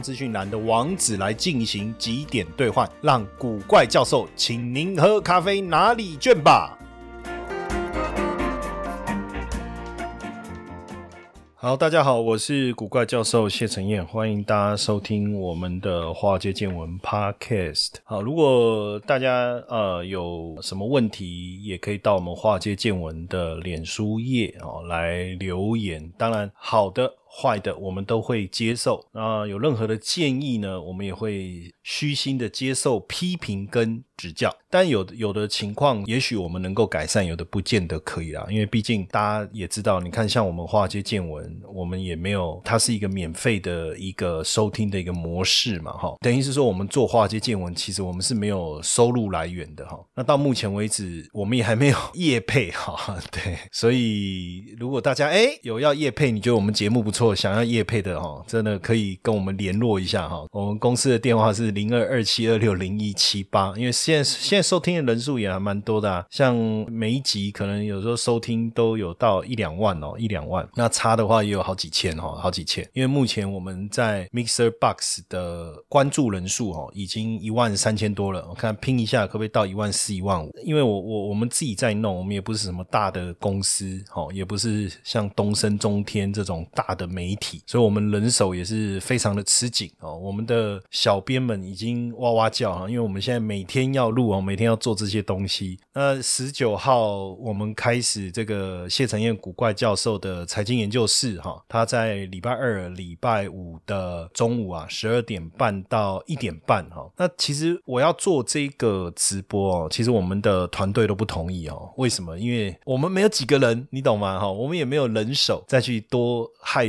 资讯栏的网址来进行几点兑换，让古怪教授请您喝咖啡拿礼券吧。好，大家好，我是古怪教授谢承彦，欢迎大家收听我们的华尔街见闻 Podcast。好，如果大家呃有什么问题，也可以到我们华尔街见闻的脸书页哦来留言。当然，好的。坏的，我们都会接受。那有任何的建议呢，我们也会虚心的接受批评跟指教。但有有的情况，也许我们能够改善，有的不见得可以啦。因为毕竟大家也知道，你看像我们华尔街见闻，我们也没有，它是一个免费的一个收听的一个模式嘛，哈。等于是说，我们做华尔街见闻，其实我们是没有收入来源的，哈。那到目前为止，我们也还没有业配，哈。对，所以如果大家哎有要业配，你觉得我们节目不错？错，想要叶配的哈，真的可以跟我们联络一下哈。我们公司的电话是零二二七二六零一七八，因为现在现在收听的人数也还蛮多的啊，像每一集可能有时候收听都有到一两万哦，一两万，那差的话也有好几千哈，好几千。因为目前我们在 Mixer Box 的关注人数哦，已经一万三千多了，我看拼一下可不可以到一万四、一万五？因为我我我们自己在弄，我们也不是什么大的公司哦，也不是像东升中天这种大的。媒体，所以我们人手也是非常的吃紧哦。我们的小编们已经哇哇叫哈，因为我们现在每天要录哦，每天要做这些东西。那十九号我们开始这个谢承彦古怪教授的财经研究室哈，他在礼拜二、礼拜五的中午啊，十二点半到一点半哈。那其实我要做这个直播哦，其实我们的团队都不同意哦。为什么？因为我们没有几个人，你懂吗？哈，我们也没有人手再去多害。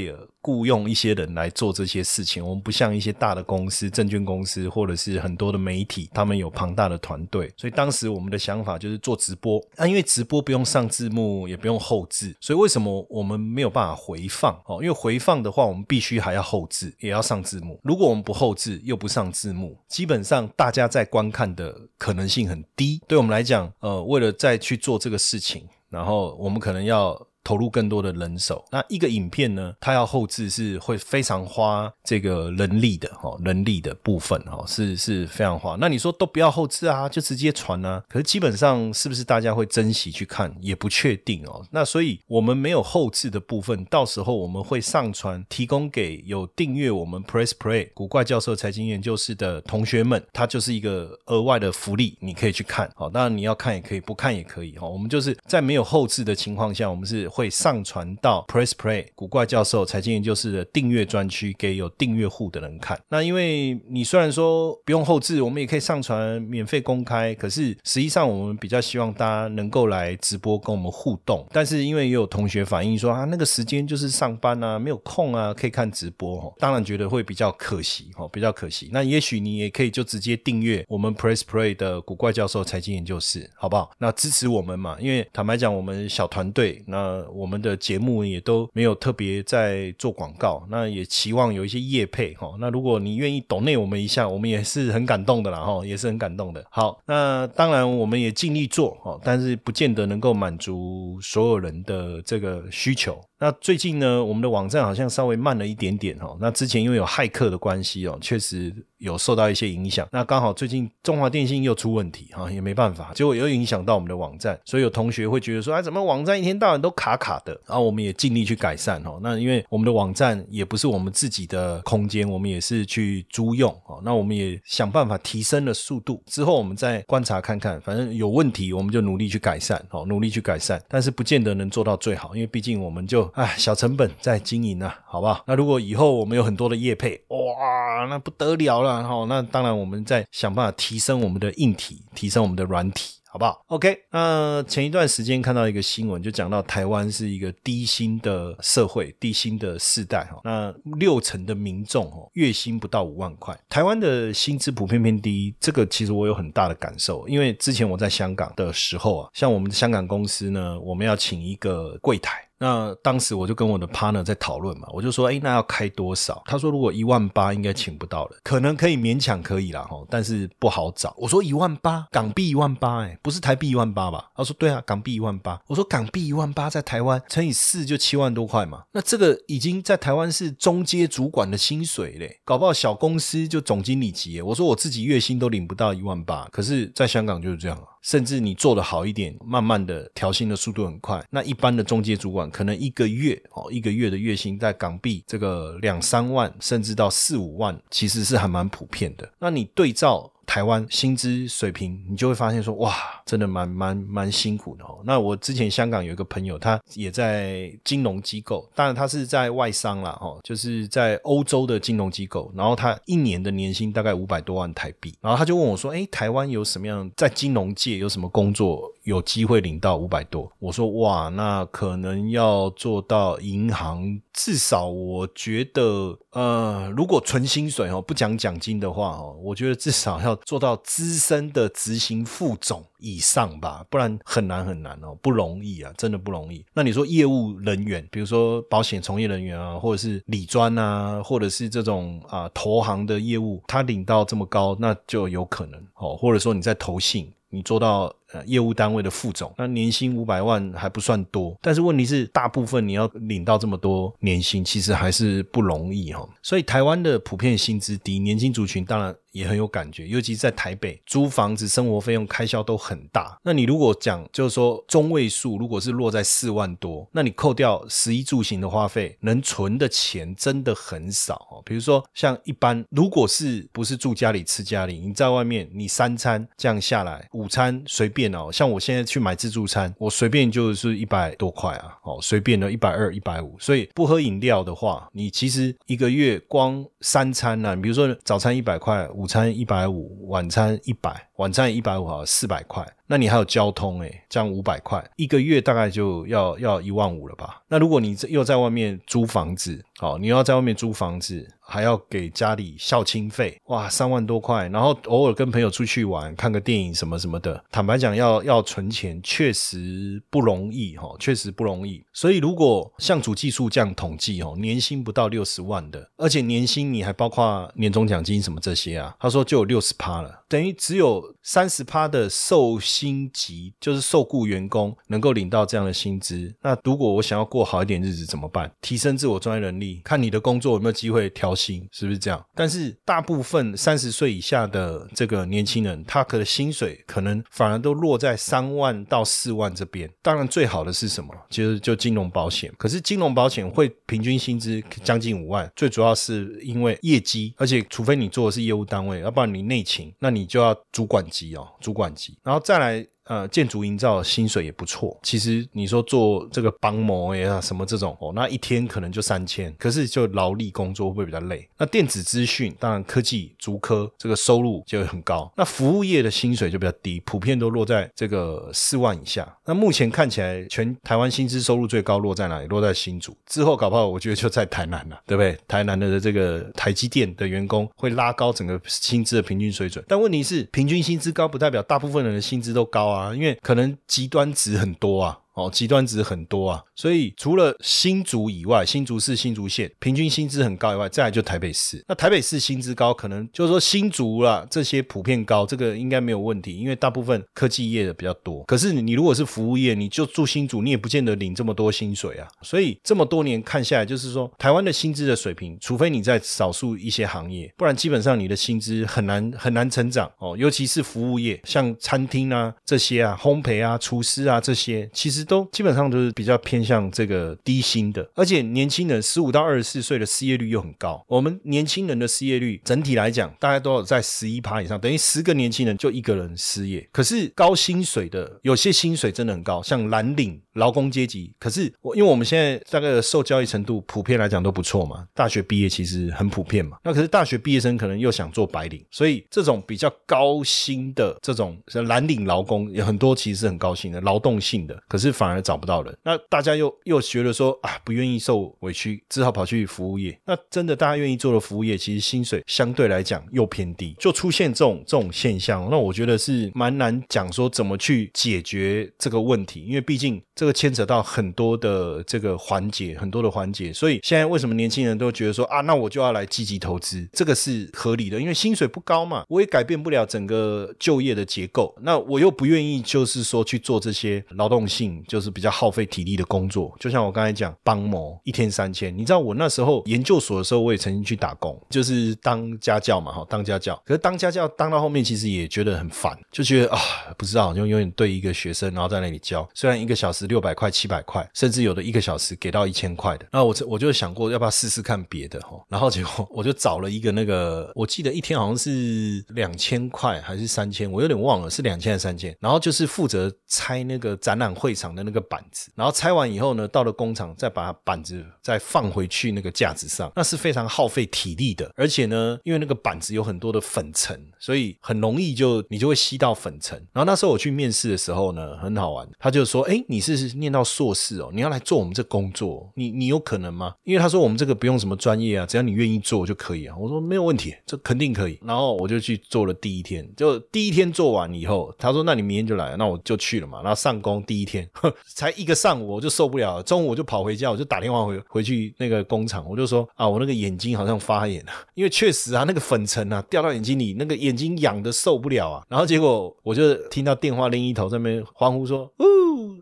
雇佣一些人来做这些事情，我们不像一些大的公司、证券公司或者是很多的媒体，他们有庞大的团队。所以当时我们的想法就是做直播啊，因为直播不用上字幕，也不用后置，所以为什么我们没有办法回放？哦，因为回放的话，我们必须还要后置，也要上字幕。如果我们不后置又不上字幕，基本上大家在观看的可能性很低。对我们来讲，呃，为了再去做这个事情，然后我们可能要。投入更多的人手，那一个影片呢？它要后置是会非常花这个人力的哈，人力的部分哈，是是非常花。那你说都不要后置啊，就直接传啊？可是基本上是不是大家会珍惜去看，也不确定哦。那所以我们没有后置的部分，到时候我们会上传，提供给有订阅我们 Press Play 古怪教授财经研究室的同学们，它就是一个额外的福利，你可以去看。好，当然你要看也可以，不看也可以哈。我们就是在没有后置的情况下，我们是。会会上传到 Press Play 古怪教授财经研究室的订阅专区，给有订阅户的人看。那因为你虽然说不用后置，我们也可以上传免费公开，可是实际上我们比较希望大家能够来直播跟我们互动。但是因为也有同学反映说啊，那个时间就是上班啊，没有空啊，可以看直播哦。当然觉得会比较可惜哦，比较可惜。那也许你也可以就直接订阅我们 Press Play 的古怪教授财经研究室，好不好？那支持我们嘛，因为坦白讲，我们小团队那。我们的节目也都没有特别在做广告，那也期望有一些业配哈。那如果你愿意懂内我们一下，我们也是很感动的啦哈，也是很感动的。好，那当然我们也尽力做哦，但是不见得能够满足所有人的这个需求。那最近呢，我们的网站好像稍微慢了一点点哈。那之前因为有骇客的关系哦，确实有受到一些影响。那刚好最近中华电信又出问题哈，也没办法，结果又影响到我们的网站。所以有同学会觉得说，哎，怎么网站一天到晚都卡卡的？然后我们也尽力去改善哈。那因为我们的网站也不是我们自己的空间，我们也是去租用哦。那我们也想办法提升了速度，之后我们再观察看看，反正有问题我们就努力去改善哦，努力去改善。但是不见得能做到最好，因为毕竟我们就。哎小成本在经营啊，好不好？那如果以后我们有很多的业配，哇，那不得了了哈。那当然我们在想办法提升我们的硬体，提升我们的软体。好不好？OK，那前一段时间看到一个新闻，就讲到台湾是一个低薪的社会，低薪的世代哈。那六成的民众哦，月薪不到五万块。台湾的薪资普遍偏低，这个其实我有很大的感受，因为之前我在香港的时候啊，像我们的香港公司呢，我们要请一个柜台。那当时我就跟我的 partner 在讨论嘛，我就说，哎，那要开多少？他说，如果一万八应该请不到了，可能可以勉强可以啦，哈，但是不好找。我说一万八港币一万八，哎，不是台币一万八吧？他说对啊，港币一万八。我说港币一万八在台湾乘以四就七万多块嘛，那这个已经在台湾是中阶主管的薪水嘞，搞不好小公司就总经理级。我说我自己月薪都领不到一万八，可是在香港就是这样啊。甚至你做的好一点，慢慢的调薪的速度很快。那一般的中介主管可能一个月哦，一个月的月薪在港币这个两三万，甚至到四五万，其实是还蛮普遍的。那你对照。台湾薪资水平，你就会发现说，哇，真的蛮蛮蛮辛苦的哦。那我之前香港有一个朋友，他也在金融机构，当然他是在外商啦，哦，就是在欧洲的金融机构。然后他一年的年薪大概五百多万台币。然后他就问我说，哎，台湾有什么样在金融界有什么工作？有机会领到五百多，我说哇，那可能要做到银行，至少我觉得，呃，如果纯薪水哦，不讲奖金的话哦，我觉得至少要做到资深的执行副总以上吧，不然很难很难哦，不容易啊，真的不容易。那你说业务人员，比如说保险从业人员啊，或者是理专啊，或者是这种啊投行的业务，他领到这么高，那就有可能哦，或者说你在投信。你做到呃业务单位的副总，那年薪五百万还不算多，但是问题是大部分你要领到这么多年薪，其实还是不容易哈。所以台湾的普遍薪资低，年轻族群当然。也很有感觉，尤其是在台北租房子，生活费用开销都很大。那你如果讲，就是说中位数，如果是落在四万多，那你扣掉食衣住行的花费，能存的钱真的很少哦。比如说像一般，如果是不是住家里吃家里，你在外面你三餐这样下来，午餐随便电脑，像我现在去买自助餐，我随便就是一百多块啊，哦，随便的一百二、一百五。所以不喝饮料的话，你其实一个月光三餐呢，比如说早餐一百块。午餐一百五，晚餐一百，晚餐一百五啊，四百块。那你还有交通诶，这样五百块一个月大概就要要一万五了吧？那如果你又在外面租房子，好，你要在外面租房子，还要给家里孝亲费，哇，三万多块，然后偶尔跟朋友出去玩，看个电影什么什么的，坦白讲，要要存钱确实不容易哈，确实不容易。所以如果像主技术这样统计哦，年薪不到六十万的，而且年薪你还包括年终奖金什么这些啊，他说就有六十趴了。等于只有三十趴的受薪级，就是受雇员工能够领到这样的薪资。那如果我想要过好一点日子怎么办？提升自我专业能力，看你的工作有没有机会调薪，是不是这样？但是大部分三十岁以下的这个年轻人，他可能薪水可能反而都落在三万到四万这边。当然最好的是什么？其实就金融保险。可是金融保险会平均薪资将近五万，最主要是因为业绩，而且除非你做的是业务单位，要不然你内勤，那你。你就要主管级哦，主管级，然后再来。呃，建筑营造薪水也不错。其实你说做这个帮模呀什么这种哦，那一天可能就三千，可是就劳力工作会会比较累？那电子资讯当然科技、足科这个收入就会很高。那服务业的薪水就比较低，普遍都落在这个四万以下。那目前看起来，全台湾薪资收入最高落在哪里？落在新竹之后，搞不好我觉得就在台南了，对不对？台南的这个台积电的员工会拉高整个薪资的平均水准。但问题是，平均薪资高不代表大部分人的薪资都高啊。因为可能极端值很多啊。哦，极端值很多啊，所以除了新竹以外，新竹市、新竹县平均薪资很高以外，再来就台北市。那台北市薪资高，可能就是说新竹啦这些普遍高，这个应该没有问题，因为大部分科技业的比较多。可是你如果是服务业，你就住新竹，你也不见得领这么多薪水啊。所以这么多年看下来，就是说台湾的薪资的水平，除非你在少数一些行业，不然基本上你的薪资很难很难成长哦。尤其是服务业，像餐厅啊这些啊，烘焙啊、厨师啊这些，其实。实都基本上都是比较偏向这个低薪的，而且年轻人十五到二十四岁的失业率又很高。我们年轻人的失业率整体来讲，大概都有在十一趴以上，等于十个年轻人就一个人失业。可是高薪水的有些薪水真的很高，像蓝领劳工阶级。可是我因为我们现在大概受教育程度普遍来讲都不错嘛，大学毕业其实很普遍嘛。那可是大学毕业生可能又想做白领，所以这种比较高薪的这种蓝领劳工有很多，其实是很高薪的劳动性的，可是反而找不到人。那大家又又觉得说啊，不愿意受委屈，只好跑去服务业。那真的大家愿意做的服务业，其实薪水相对来讲又偏低，就出现这种这种现象。那我觉得是蛮难讲说怎么去解决这个问题，因为毕竟这个牵扯到很多的这个环节，很多的环节。所以现在为什么年轻人都觉得说啊，那我就要来积极投资，这个是合理的，因为薪水不高嘛，我也改变不了整个就业的结构。那我又不愿意就是说去做这些劳动性，就是比较耗费体力的工作。就像我刚才讲，帮某一天三千，你知道我那时候研究所的时候，我也曾经去打工，就是当家教嘛，哈，当家教。可是当家教当到后面，其实也觉得很烦，就觉得啊，不知道就永远对一个学生，然后在那里教，虽然一个小时六百块、七百块，甚至有的一个小时给到一千块的。那我我就想过要不要试试看别的哈，然后结果我就找了一个那个，我记得一天好像是两千块还是三千，我有点忘了是两千还是三千。然后就是负责拆那个展览会场的那个板子，然后拆完以后呢，到了工厂再把板子再放回去那个架子上，那是非常耗费体力的。而且呢，因为那个板子有很多的粉尘，所以很容易就你就会吸到粉尘。然后那时候我去面试的时候呢，很好玩，他就说：“哎，你是念到硕士哦，你要来做我们这工作，你你有可能吗？”因为他说我们这个不用什么专业啊，只要你愿意做就可以啊。我说没有问题，这肯定可以。然后我就去做了第一天，就第一天做完以后，他说：“那你明天就来。”那我就去了嘛。然后上工第一天，才一个上午我就受不了，中午我就跑回家，我就打电话回回去那个工厂，我就说：“啊，我那个眼睛好像发炎了，因为确实啊，那个粉尘啊掉到眼睛里，那个眼睛痒的受不了啊。”然后结果我就听到电话另一头在那边欢呼说：“哦，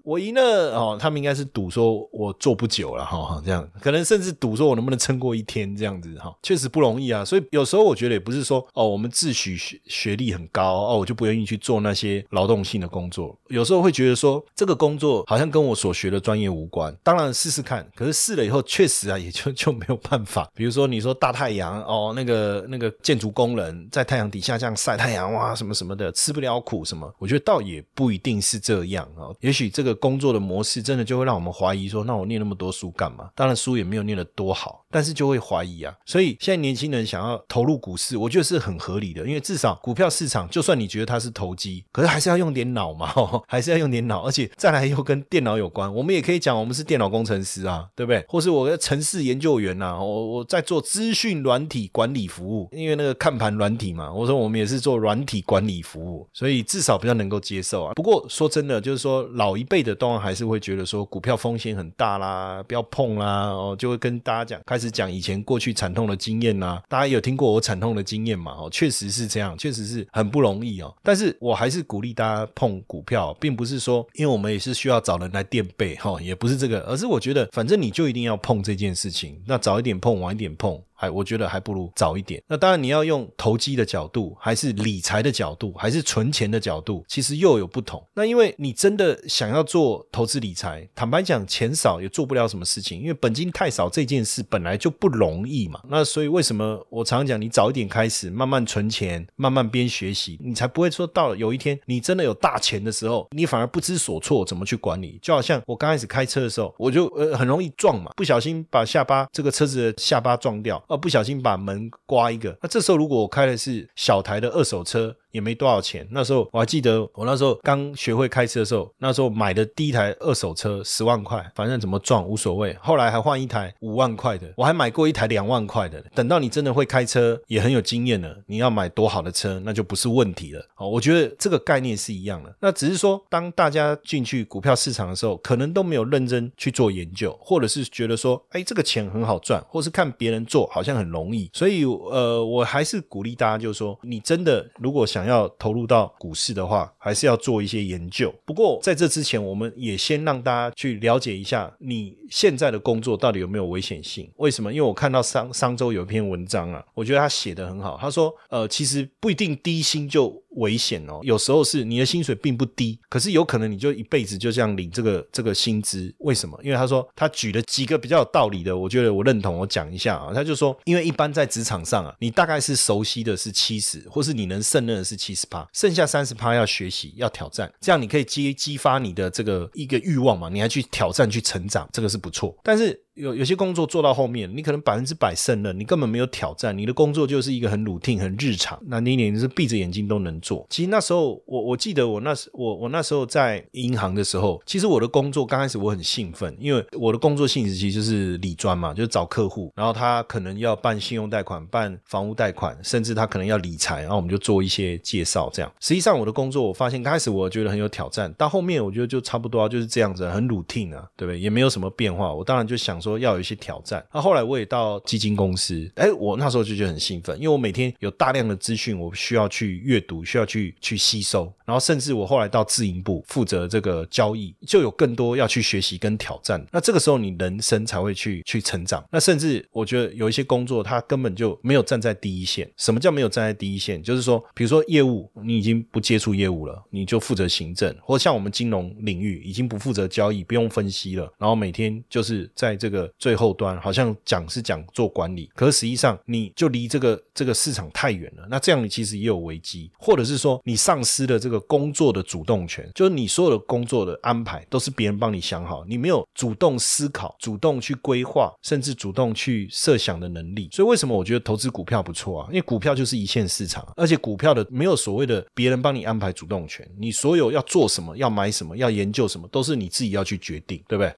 我赢了！”哦，他们应该是赌说我做不久了哈，这样可能甚至赌说我能不能撑过一天这样子哈，确实不容易啊。所以有时候我觉得也不是说哦，我们自诩学学历很高哦，我就不愿意去做那些劳动性的工作。有时候会觉得说这个工作好像跟我所学的专业无关。当然试试看，可是试了以后确实啊，也就就没有办法。比如说你说大太阳哦，那个那个建筑工人在太阳底下这样晒太阳哇，什么什么的，吃不了苦什么？我觉得倒也不一定是这样啊。也许这个工作的模式真的就会让我们怀疑说，那我念那么多书干嘛？当然书也没有念得多好，但是就会怀疑啊。所以现在年轻人想要投入股市，我觉得是很合理的，因为至少股票市场，就算你觉得它是投机，可是还是要用点脑嘛，还是要用点脑，而且再来又跟电脑有关。我们也可以讲，我们是电脑工程师啊，对不对？或是我的城市研究员呐，我我在做资讯软体管理服务，因为那个看盘软体嘛，我说我们也是做软体管理服务，所以至少比较能够接受啊。不过说真的，就是说老一辈的当然还是会觉得说股票风险很大啦，不要碰啦，哦，就会跟大家讲，开始讲以前过去惨痛的经验呐。大家有听过我惨痛的经验嘛？哦，确实是这样，确实是很不容易哦。但是我还是鼓励大家碰股票，并不是说，因为我们也是需要找人来垫背哈，也不是这个，而是我觉得反正你就一定要碰这件事情，那早一点碰，晚一点碰。还我觉得还不如早一点。那当然，你要用投机的角度，还是理财的角度，还是存钱的角度，其实又有不同。那因为你真的想要做投资理财，坦白讲，钱少也做不了什么事情，因为本金太少这件事本来就不容易嘛。那所以为什么我常常讲，你早一点开始，慢慢存钱，慢慢边学习，你才不会说到了有一天你真的有大钱的时候，你反而不知所措，怎么去管理？就好像我刚开始开车的时候，我就呃很容易撞嘛，不小心把下巴这个车子的下巴撞掉。哦，不小心把门刮一个，那这时候如果我开的是小台的二手车。也没多少钱。那时候我还记得，我那时候刚学会开车的时候，那时候买的第一台二手车十万块，反正怎么撞无所谓。后来还换一台五万块的，我还买过一台两万块的。等到你真的会开车，也很有经验了，你要买多好的车，那就不是问题了。哦，我觉得这个概念是一样的。那只是说，当大家进去股票市场的时候，可能都没有认真去做研究，或者是觉得说，哎，这个钱很好赚，或是看别人做好像很容易。所以，呃，我还是鼓励大家，就是说，你真的如果想。想要投入到股市的话，还是要做一些研究。不过在这之前，我们也先让大家去了解一下你现在的工作到底有没有危险性？为什么？因为我看到商商周有一篇文章啊，我觉得他写的很好。他说，呃，其实不一定低薪就危险哦。有时候是你的薪水并不低，可是有可能你就一辈子就这样领这个这个薪资。为什么？因为他说他举了几个比较有道理的，我觉得我认同。我讲一下啊，他就说，因为一般在职场上啊，你大概是熟悉的是七十，或是你能胜任的是七十趴，剩下三十趴要学习要挑战，这样你可以激激发你的这个一个欲望嘛，你还去挑战去成长，这个是不错。但是有有些工作做到后面，你可能百分之百胜任，你根本没有挑战，你的工作就是一个很 routine 很日常，那你你是闭着眼睛都能做。其实那时候我我记得我那时我我那时候在银行的时候，其实我的工作刚开始我很兴奋，因为我的工作性质其实就是理专嘛，就是找客户，然后他可能要办信用贷款、办房屋贷款，甚至他可能要理财，然后我们就做一些介绍这样。实际上我的工作我发现刚开始我觉得很有挑战，到后面我觉得就差不多就是这样子，很 routine 啊，对不对？也没有什么变化。我当然就想说说要有一些挑战。那后来我也到基金公司，哎，我那时候就觉得很兴奋，因为我每天有大量的资讯，我需要去阅读，需要去去吸收。然后甚至我后来到自营部负责这个交易，就有更多要去学习跟挑战。那这个时候你人生才会去去成长。那甚至我觉得有一些工作，它根本就没有站在第一线。什么叫没有站在第一线？就是说，比如说业务，你已经不接触业务了，你就负责行政，或像我们金融领域已经不负责交易，不用分析了，然后每天就是在这个最后端，好像讲是讲做管理，可是实际上你就离这个这个市场太远了。那这样你其实也有危机，或者是说你丧失了这个工作的主动权，就是你所有的工作的安排都是别人帮你想好，你没有主动思考、主动去规划，甚至主动去设想的能力。所以为什么我觉得投资股票不错啊？因为股票就是一线市场，而且股票的没有所谓的别人帮你安排主动权，你所有要做什么、要买什么、要研究什么，都是你自己要去决定，对不对？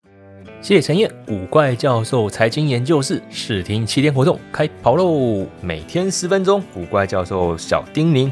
谢谢陈燕，古怪教授财经研究室试听七天活动开跑喽！每天十分钟，古怪教授小叮咛。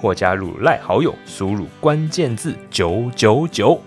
或加入赖好友，输入关键字九九九。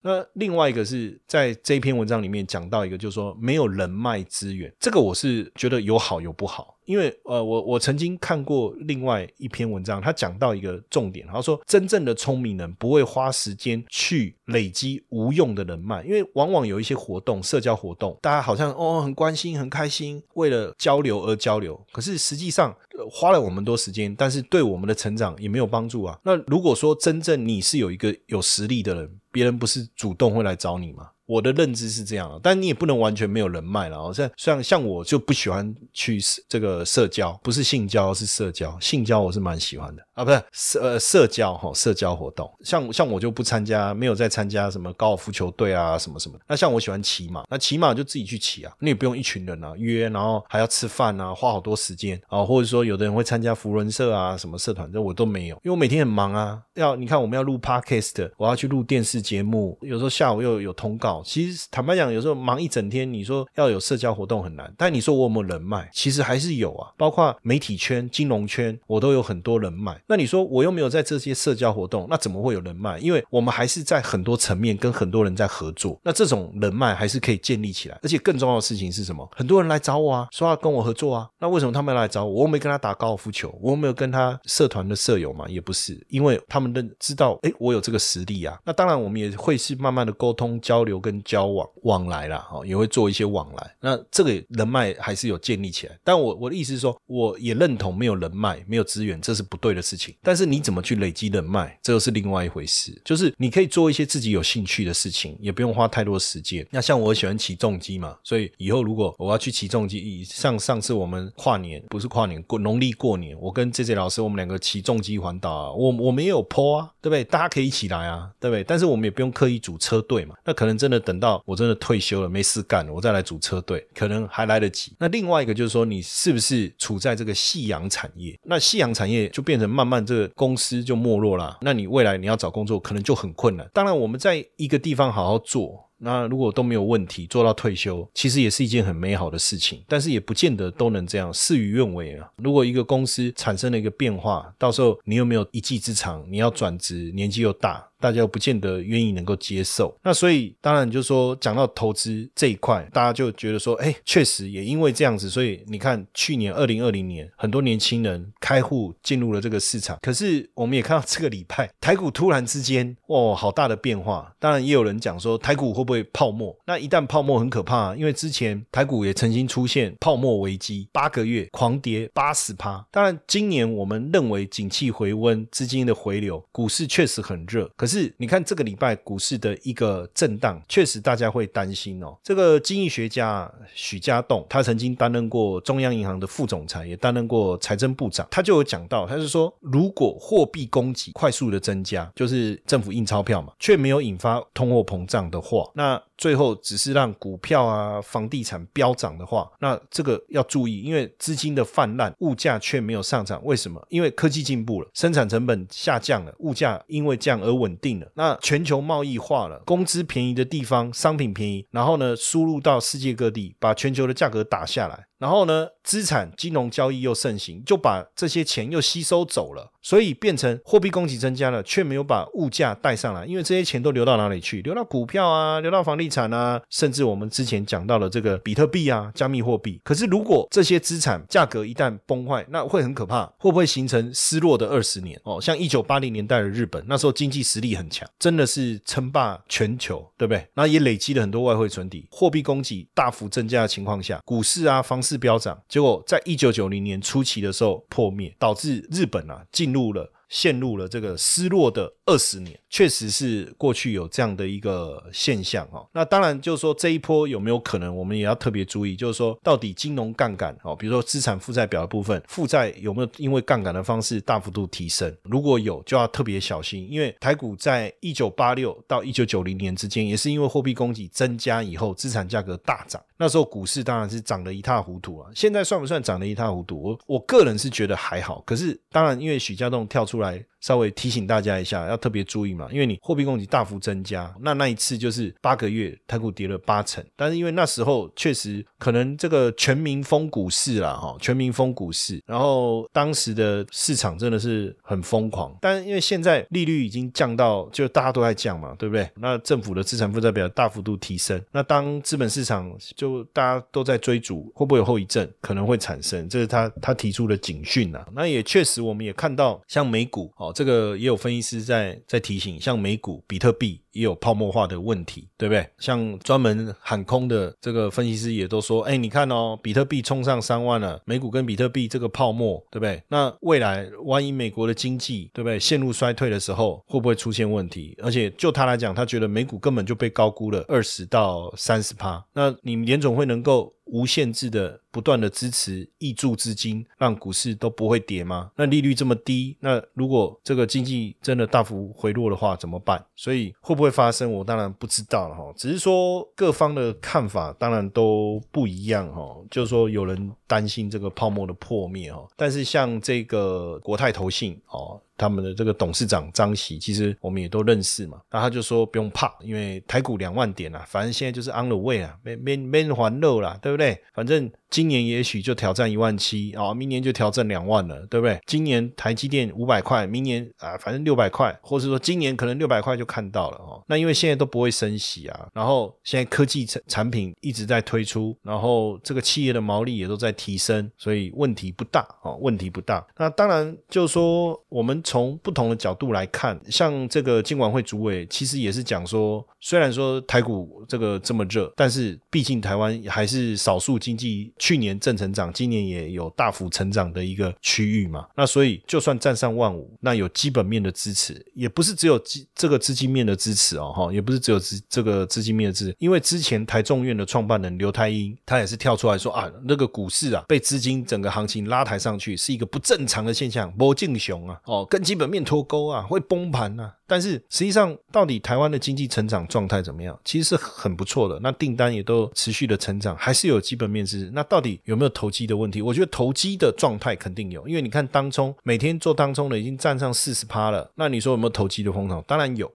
那另外一个是在这篇文章里面讲到一个，就是说没有人脉资源，这个我是觉得有好有不好。因为呃，我我曾经看过另外一篇文章，他讲到一个重点，他说真正的聪明人不会花时间去累积无用的人脉，因为往往有一些活动，社交活动，大家好像哦很关心、很开心，为了交流而交流，可是实际上花了我们多时间，但是对我们的成长也没有帮助啊。那如果说真正你是有一个有实力的人，别人不是主动会来找你吗？我的认知是这样，但你也不能完全没有人脉了。像像像我就不喜欢去这个社交，不是性交是社交，性交我是蛮喜欢的啊，不是社呃社交哈，社交活动。像像我就不参加，没有在参加什么高尔夫球队啊什么什么。那像我喜欢骑马，那骑马就自己去骑啊，你也不用一群人啊约，然后还要吃饭啊，花好多时间啊，或者说有的人会参加福伦社啊什么社团，这我都没有，因为我每天很忙啊，要你看我们要录 podcast，我要去录电视节目，有时候下午又有通告。其实坦白讲，有时候忙一整天，你说要有社交活动很难。但你说我有没有人脉？其实还是有啊，包括媒体圈、金融圈，我都有很多人脉。那你说我又没有在这些社交活动，那怎么会有人脉？因为我们还是在很多层面跟很多人在合作。那这种人脉还是可以建立起来。而且更重要的事情是什么？很多人来找我啊，说要跟我合作啊。那为什么他们来找我？我又没跟他打高尔夫球，我又没有跟他社团的舍友嘛？也不是，因为他们认知道，哎，我有这个实力啊。那当然，我们也会是慢慢的沟通、交流跟跟交。往往来啦，哈，也会做一些往来。那这个人脉还是有建立起来。但我我的意思是说，我也认同没有人脉、没有资源，这是不对的事情。但是你怎么去累积人脉，这又是另外一回事。就是你可以做一些自己有兴趣的事情，也不用花太多时间。那像我喜欢骑重机嘛，所以以后如果我要去骑重机，像上次我们跨年不是跨年过农历过年，我跟 J J 老师我们两个骑重机环岛啊，我我们也有坡啊，对不对？大家可以一起来啊，对不对？但是我们也不用刻意组车队嘛。那可能真的等到。我真的退休了，没事干了，我再来组车队，可能还来得及。那另外一个就是说，你是不是处在这个夕阳产业？那夕阳产业就变成慢慢这个公司就没落了。那你未来你要找工作，可能就很困难。当然，我们在一个地方好好做。那如果都没有问题，做到退休，其实也是一件很美好的事情。但是也不见得都能这样，事与愿违啊。如果一个公司产生了一个变化，到时候你又没有一技之长，你要转职，年纪又大。大家又不见得愿意能够接受，那所以当然就说讲到投资这一块，大家就觉得说，哎，确实也因为这样子，所以你看去年二零二零年，很多年轻人开户进入了这个市场。可是我们也看到这个礼拜台股突然之间，哇，好大的变化。当然也有人讲说台股或会泡沫？那一旦泡沫很可怕，因为之前台股也曾经出现泡沫危机，八个月狂跌八十趴。当然今年我们认为景气回温，资金的回流，股市确实很热，可是你看这个礼拜股市的一个震荡，确实大家会担心哦。这个经济学家许家栋，他曾经担任过中央银行的副总裁，也担任过财政部长，他就有讲到，他是说，如果货币供给快速的增加，就是政府印钞票嘛，却没有引发通货膨胀的话，那。最后只是让股票啊、房地产飙涨的话，那这个要注意，因为资金的泛滥，物价却没有上涨。为什么？因为科技进步了，生产成本下降了，物价因为降而稳定了。那全球贸易化了，工资便宜的地方，商品便宜，然后呢，输入到世界各地，把全球的价格打下来。然后呢，资产金融交易又盛行，就把这些钱又吸收走了，所以变成货币供给增加了，却没有把物价带上来，因为这些钱都流到哪里去？流到股票啊，流到房地产啊，甚至我们之前讲到了这个比特币啊，加密货币。可是如果这些资产价格一旦崩坏，那会很可怕，会不会形成失落的二十年？哦，像一九八零年代的日本，那时候经济实力很强，真的是称霸全球，对不对？那也累积了很多外汇存底，货币供给大幅增加的情况下，股市啊，房。市飙涨，结果在一九九零年初期的时候破灭，导致日本啊进入了。陷入了这个失落的二十年，确实是过去有这样的一个现象哈。那当然就是说这一波有没有可能，我们也要特别注意，就是说到底金融杠杆哦，比如说资产负债表的部分，负债有没有因为杠杆的方式大幅度提升？如果有，就要特别小心，因为台股在一九八六到一九九零年之间，也是因为货币供给增加以后，资产价格大涨，那时候股市当然是涨得一塌糊涂啊。现在算不算涨得一塌糊涂？我我个人是觉得还好，可是当然因为许家栋跳出。出来稍微提醒大家一下，要特别注意嘛，因为你货币供给大幅增加，那那一次就是八个月台股跌了八成，但是因为那时候确实可能这个全民疯股市啦，哈，全民疯股市，然后当时的市场真的是很疯狂，但因为现在利率已经降到，就大家都在降嘛，对不对？那政府的资产负债表大幅度提升，那当资本市场就大家都在追逐，会不会有后遗症？可能会产生，这是他他提出的警讯呐。那也确实，我们也看到像美。股哦，这个也有分析师在在提醒，像美股、比特币也有泡沫化的问题，对不对？像专门喊空的这个分析师也都说，哎，你看哦，比特币冲上三万了，美股跟比特币这个泡沫，对不对？那未来万一美国的经济，对不对，陷入衰退的时候，会不会出现问题？而且就他来讲，他觉得美股根本就被高估了二十到三十趴，那你联总会能够？无限制的不断的支持挹注资金，让股市都不会跌吗？那利率这么低，那如果这个经济真的大幅回落的话，怎么办？所以会不会会发生？我当然不知道了哈。只是说各方的看法当然都不一样哈。就是说有人担心这个泡沫的破灭哈，但是像这个国泰投信哦。他们的这个董事长张喜，其实我们也都认识嘛。那他就说不用怕，因为台股两万点啊，反正现在就是 on the way 啊，没没没人还漏啦，对不对？反正。今年也许就挑战一万七啊，明年就挑战两万了，对不对？今年台积电五百块，明年啊，反正六百块，或者说今年可能六百块就看到了哦。那因为现在都不会升息啊，然后现在科技产产品一直在推出，然后这个企业的毛利也都在提升，所以问题不大哦，问题不大。那当然就是说，我们从不同的角度来看，像这个金管会主委其实也是讲说，虽然说台股这个这么热，但是毕竟台湾还是少数经济。去年正成长，今年也有大幅成长的一个区域嘛，那所以就算站上万五，那有基本面的支持，也不是只有资这个资金面的支持哦，哈，也不是只有资这个资金面的支持，因为之前台中院的创办人刘太英，他也是跳出来说啊，那个股市啊被资金整个行情拉抬上去，是一个不正常的现象，波进熊啊，哦，跟基本面脱钩啊，会崩盘啊。但是实际上，到底台湾的经济成长状态怎么样？其实是很不错的，那订单也都持续的成长，还是有基本面支那到底有没有投机的问题？我觉得投机的状态肯定有，因为你看当冲每天做当冲的已经站上四十趴了，那你说有没有投机的风潮？当然有。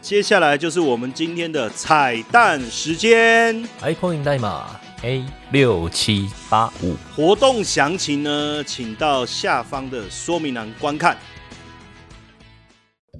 接下来就是我们今天的彩蛋时间。iPhone 代码 A 六七八五。活动详情呢，请到下方的说明栏观看。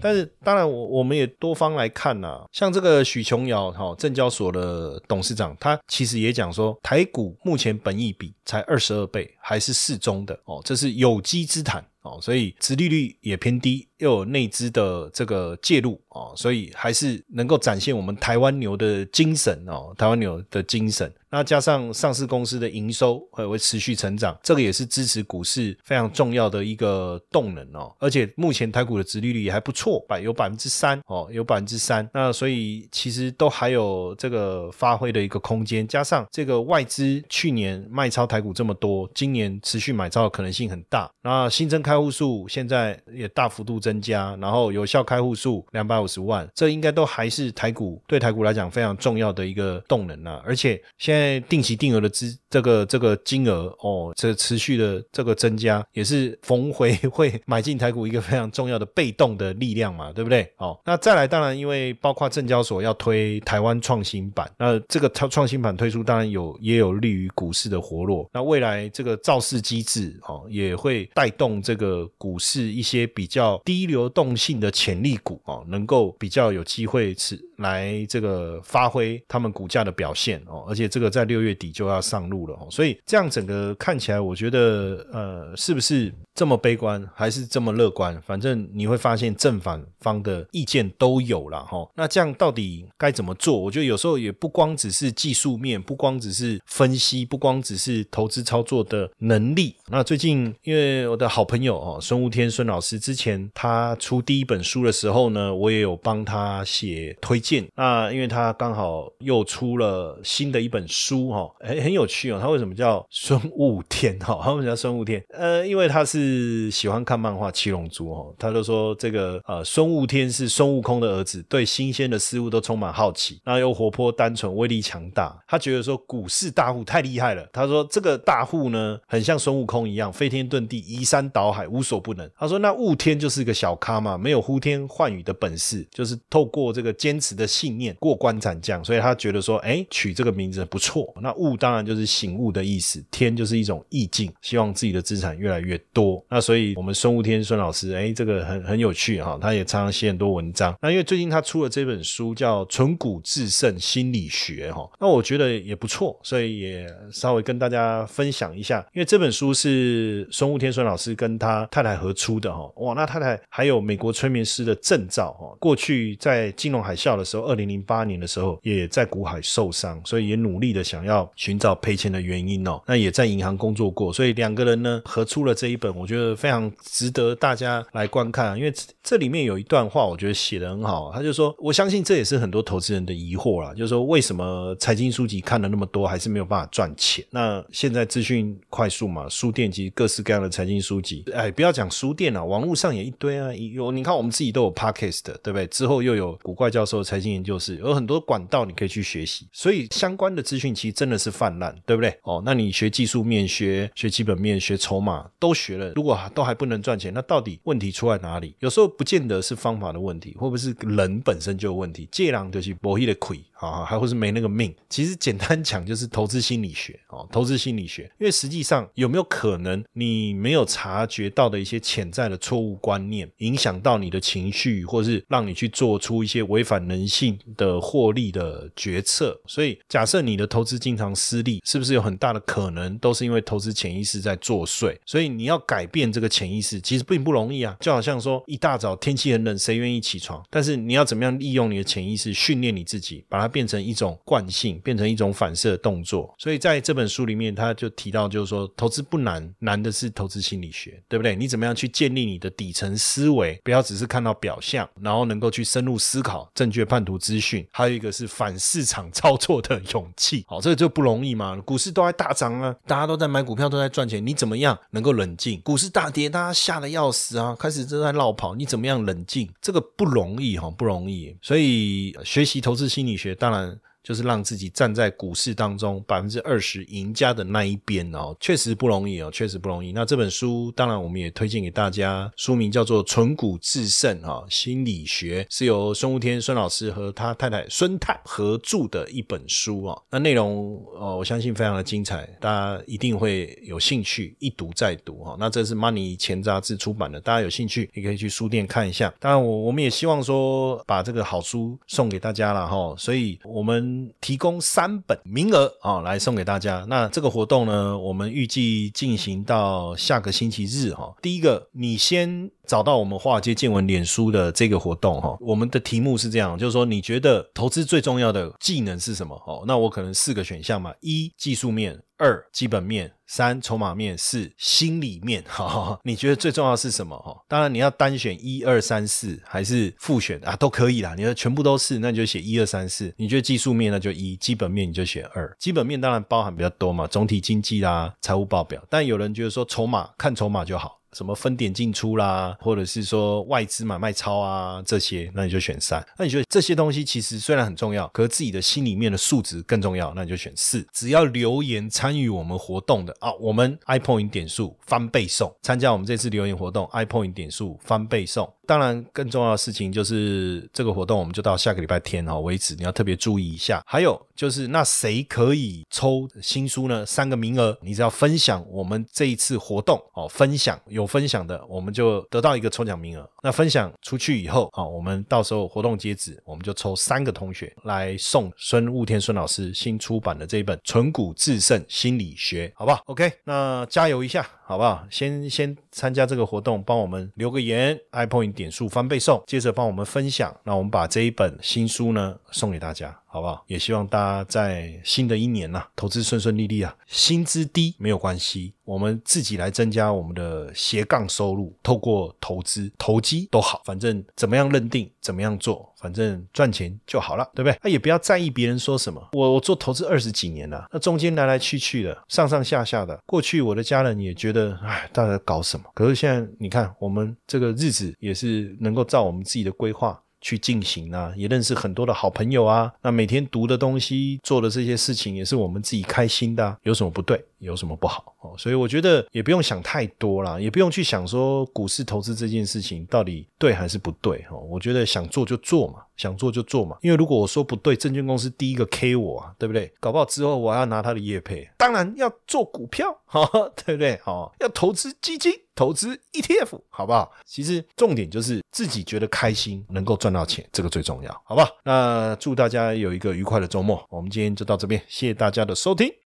但是，当然我我们也多方来看呐、像这个许琼瑶哈、证交所的董事长，他其实也讲说，台股目前本益比才二十二倍，还是适中的哦，这是有机之谈哦，所以殖利率也偏低，又有内资的这个介入哦，所以还是能够展现我们台湾牛的精神哦，台湾牛的精神。那加上上市公司的营收会会持续成长，这个也是支持股市非常重要的一个动能哦。而且目前台股的殖利率也还不错，百有百分之三哦，有百分之三。那所以其实都还有这个发挥的一个空间。加上这个外资去年卖超台股这么多，今年持续买超的可能性很大。那新增开开户数现在也大幅度增加，然后有效开户数两百五十万，这应该都还是台股对台股来讲非常重要的一个动能啊。而且现在定期定额的资这个这个金额哦，这持续的这个增加，也是逢回会买进台股一个非常重要的被动的力量嘛，对不对？哦，那再来，当然因为包括证交所要推台湾创新版，那这个创创新版推出，当然有也有利于股市的活络。那未来这个造市机制哦，也会带动这个个股市一些比较低流动性的潜力股哦，能够比较有机会是来这个发挥他们股价的表现哦，而且这个在六月底就要上路了哦，所以这样整个看起来，我觉得呃，是不是这么悲观，还是这么乐观？反正你会发现正反方的意见都有了哈、那这样到底该怎么做？我觉得有时候也不光只是技术面，不光只是分析，不光只是投资操作的能力。那最近因为我的好朋友哦，孙悟天孙老师之前他出第一本书的时候呢，我也有帮他写推荐。那因为他刚好又出了新的一本书哈、哦，很很有趣哦。他为什么叫孙悟天 哈、他为什么叫孙悟天？呃，因为他是是喜欢看漫画《七龙珠》哦，他就说这个呃孙悟天是孙悟空的儿子，对新鲜的事物都充满好奇，那又活泼单纯，威力强大。他觉得说股市大户太厉害了，他说这个大户呢很像孙悟空一样飞天遁地，移山倒海，无所不能。他说那悟天就是一个小咖嘛，没有呼天唤雨的本事，就是透过这个坚持的信念过关斩将，所以他觉得说，哎，取这个名字不错。那悟当然就是醒悟的意思，天就是一种意境，希望自己的资产越来越多。那所以我们孙悟天孙老师，哎，这个很很有趣哈、他也常常写很多文章。那因为最近他出了这本书叫《纯古制胜心理学》哈，那我觉得也不错，所以也稍微跟大家分享一下。因为这本书是孙悟天孙老师跟他太太合出的哈，哇，那太太还有美国催眠师的证照哈。过去在金融海啸的时候，二零零八年的时候也在股海受伤，所以也努力的想要寻找赔钱的原因哦。那也在银行工作过，所以两个人呢合出了这一本，我觉得非常值得大家来观看，啊因为这里面有一段话，我觉得写得很好。他就说，我相信这也是很多投资人的疑惑啦，就是说为什么财经书籍看了那么多，还是没有办法赚钱？那现在资讯快速嘛，书店及各式各样的财经书籍，哎，不要讲书店了，网络上也一堆啊，有你看我们自己都有 podcast，对不对？之后又有古怪教授财经研究室，有很多管道你可以去学习，所以相关的资讯其实真的是泛滥，对不对？哦，那你学技术面、学学基本面、学筹码都学了，如果都还不能赚钱，那到底问题出在哪里？有时候不见得是方法的问题，会不会是人本身就有问题？借狼就是博弈的亏啊，还或是没那个命。其实简单讲就是投资心理学哦，投资心理学，因为实际上有没有可能你没有察觉到的一些潜在的错误观念，影响到你的情绪，或是让你去做出一些违反人性的获利的决策？所以假设你的投资经常失利，是不是有很大的可能都是因为投资潜意识在作祟？所以你要改改变这个潜意识，其实并不容易啊。就好像说一大早天气很冷，谁愿意起床？但是你要怎么样利用你的潜意识训练你自己，把它变成一种惯性，变成一种反射动作。所以在这本书里面，他就提到，就是说投资不难，难的是投资心理学，对不对？你怎么样去建立你的底层思维，不要只是看到表象，然后能够去深入思考正确判读资讯。还有一个是反市场操作的勇气，好，这个就不容易嘛。股市都在大涨啊，大家都在买股票，都在赚钱，你怎么样能够冷静？股市大跌，大家吓得要死啊，开始正在绕跑，你怎么样冷静？这个不容易哈，不容易。所以学习投资心理学，当然。就是让自己站在股市当中百分之二十赢家的那一边哦，确实不容易哦，确实不容易。那这本书当然我们也推荐给大家，书名叫做《纯股制胜》哈，心理学是由孙悟天孙老师和他太太孙太合著的一本书哦。那内容哦，我相信非常的精彩，大家一定会有兴趣一读再读哈。那这是 Money 钱杂志出版的，大家有兴趣也可以去书店看一下。当然我我们也希望说把这个好书送给大家了哈，所以我们提供三本名额啊来送给大家。那这个活动呢，我们预计进行到下个星期日哈。第一个，你先。找到我们华尔街见闻脸书的这个活动哈，我们的题目是这样，就是说你觉得投资最重要的技能是什么？哦，那我可能四个选项嘛：一技术面，二基本面，三筹码面，四心里面。哈，你觉得最重要是什么？哈，当然你要单选一二三四，还是复选啊，都可以啦。你要全部都是，那你就写一二三四。你觉得技术面那就一，基本面你就写二。基本面当然包含比较多嘛，总体经济啦，财务报表。但有人觉得说筹码看筹码就好。什么分点进出啦，或者是说外资买卖超啊这些，那你就选三。那你觉得这些东西其实虽然很重要，可是自己的心里面的数值更重要，那你就选四。只要留言参与我们活动的啊，我们 iPoint 点数翻倍送。参加我们这次留言活动，iPoint 点数翻倍送。当然，更重要的事情就是这个活动，我们就到下个礼拜天哈为止，你要特别注意一下。还有就是，那谁可以抽新书呢？三个名额，你只要分享我们这一次活动哦，分享有分享的，我们就得到一个抽奖名额。那分享出去以后啊，我们到时候活动截止，我们就抽三个同学来送孙悟天孙老师新出版的这一本《纯股制胜心理学》，好不好？OK，那加油一下。好不好？先先参加这个活动，帮我们留个言，iPoint 点数翻倍送，接着帮我们分享，那我们把这一本新书呢送给大家。好不好？也希望大家在新的一年呐，投资顺顺利利啊。薪资低没有关系，我们自己来增加我们的斜杠收入，透过投资、投机都好，反正怎么样认定，怎么样做，反正赚钱就好了，对不对？那也不要在意别人说什么。我我做投资二十几年了，那中间来来去去的，上上下下的，过去我的家人也觉得，哎，大家搞什么？可是现在你看，我们这个日子也是能够照我们自己的规划。去进行啊，也认识很多的好朋友啊。那每天读的东西，做的这些事情，也是我们自己开心的。有什么不对？有什么不好？哦，所以我觉得也不用想太多啦，也不用去想说股市投资这件事情到底对还是不对。哦，我觉得想做就做嘛，想做就做嘛。因为如果我说不对，证券公司第一个 K 我啊，对不对？搞不好之后我要拿他的业配。当然要做股票，哈，对不对？好，要投资基金。投资 ETF 好不好？其实重点就是自己觉得开心，能够赚到钱，这个最重要，好不好？那祝大家有一个愉快的周末。我们今天就到这边，谢谢大家的收听。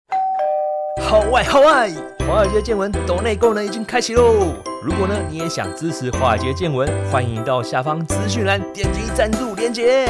好外好外，华尔街见闻抖内功能已经开启喽！如果呢你也想支持华尔街见闻，欢迎到下方资讯栏点击赞助链接。